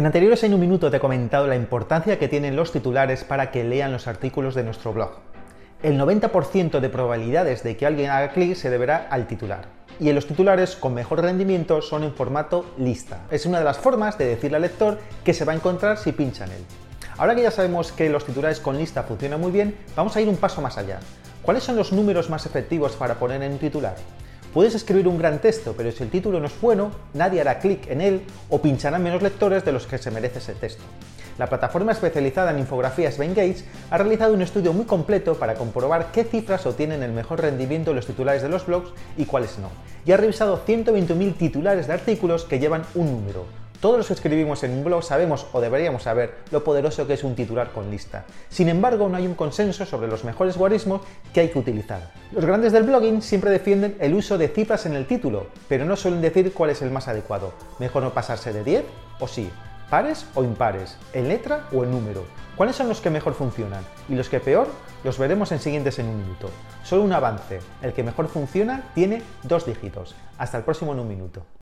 En anteriores en un minuto te he comentado la importancia que tienen los titulares para que lean los artículos de nuestro blog. El 90% de probabilidades de que alguien haga clic se deberá al titular. Y en los titulares con mejor rendimiento son en formato lista. Es una de las formas de decirle al lector que se va a encontrar si pincha en él. Ahora que ya sabemos que los titulares con lista funcionan muy bien, vamos a ir un paso más allá. ¿Cuáles son los números más efectivos para poner en un titular? Puedes escribir un gran texto, pero si el título no es bueno, nadie hará clic en él o pincharán menos lectores de los que se merece ese texto. La plataforma especializada en infografías Gates ha realizado un estudio muy completo para comprobar qué cifras obtienen el mejor rendimiento en los titulares de los blogs y cuáles no. Y ha revisado 120.000 titulares de artículos que llevan un número, todos los que escribimos en un blog sabemos o deberíamos saber lo poderoso que es un titular con lista. Sin embargo, no hay un consenso sobre los mejores guarismos que hay que utilizar. Los grandes del blogging siempre defienden el uso de cifras en el título, pero no suelen decir cuál es el más adecuado. Mejor no pasarse de 10 o sí, pares o impares, en letra o en número. ¿Cuáles son los que mejor funcionan? Y los que peor, los veremos en siguientes en un minuto. Solo un avance, el que mejor funciona tiene dos dígitos. Hasta el próximo en un minuto.